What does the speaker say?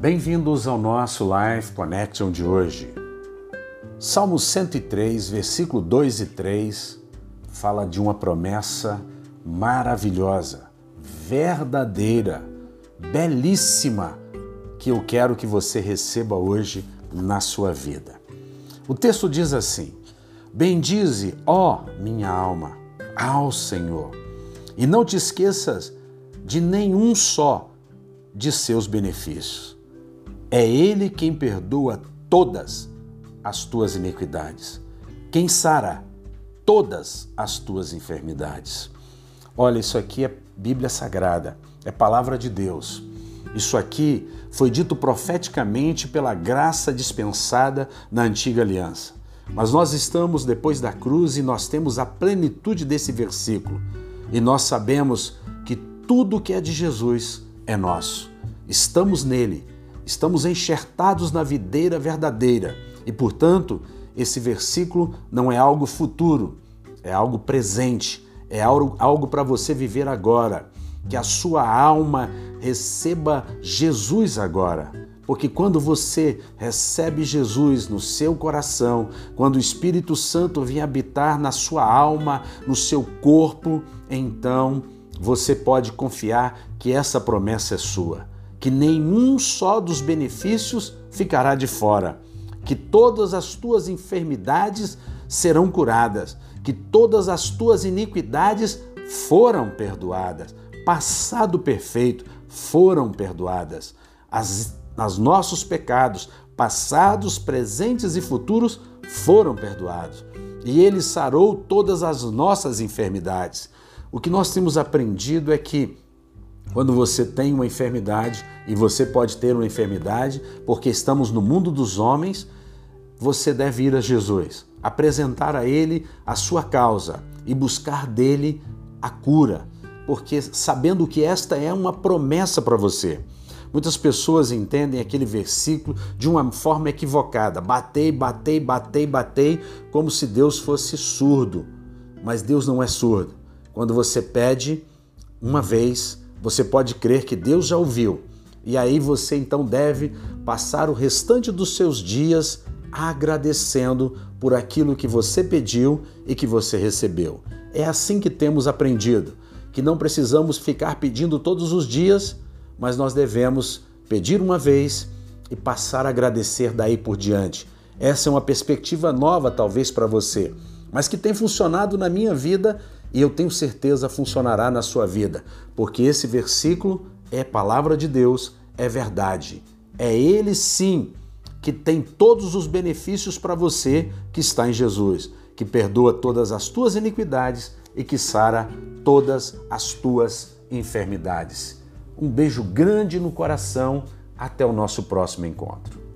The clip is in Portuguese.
Bem-vindos ao nosso Life Connection de hoje. Salmo 103, versículo 2 e 3 fala de uma promessa maravilhosa, verdadeira, belíssima, que eu quero que você receba hoje na sua vida. O texto diz assim: Bendize, ó minha alma, ao Senhor, e não te esqueças de nenhum só de seus benefícios. É Ele quem perdoa todas as tuas iniquidades, quem sara todas as tuas enfermidades. Olha, isso aqui é Bíblia Sagrada, é palavra de Deus. Isso aqui foi dito profeticamente pela graça dispensada na antiga aliança. Mas nós estamos depois da cruz e nós temos a plenitude desse versículo. E nós sabemos que tudo que é de Jesus é nosso. Estamos nele, estamos enxertados na videira verdadeira e, portanto, esse versículo não é algo futuro, é algo presente, é algo, algo para você viver agora. Que a sua alma receba Jesus agora. Porque quando você recebe Jesus no seu coração, quando o Espírito Santo vem habitar na sua alma, no seu corpo, então você pode confiar que essa promessa é sua que nenhum só dos benefícios ficará de fora, que todas as tuas enfermidades serão curadas, que todas as tuas iniquidades foram perdoadas, passado perfeito foram perdoadas, as, as nossos pecados, passados, presentes e futuros, foram perdoados. E ele sarou todas as nossas enfermidades. O que nós temos aprendido é que quando você tem uma enfermidade, e você pode ter uma enfermidade, porque estamos no mundo dos homens, você deve ir a Jesus, apresentar a Ele a sua causa e buscar dele a cura, porque sabendo que esta é uma promessa para você. Muitas pessoas entendem aquele versículo de uma forma equivocada. Batei, batei, batei, batei, como se Deus fosse surdo. Mas Deus não é surdo. Quando você pede uma vez, você pode crer que Deus já ouviu. E aí você então deve passar o restante dos seus dias agradecendo por aquilo que você pediu e que você recebeu. É assim que temos aprendido, que não precisamos ficar pedindo todos os dias, mas nós devemos pedir uma vez e passar a agradecer daí por diante. Essa é uma perspectiva nova, talvez, para você, mas que tem funcionado na minha vida e eu tenho certeza funcionará na sua vida, porque esse versículo é palavra de Deus, é verdade. É Ele sim que tem todos os benefícios para você que está em Jesus, que perdoa todas as tuas iniquidades e que sara todas as tuas enfermidades. Um beijo grande no coração. Até o nosso próximo encontro.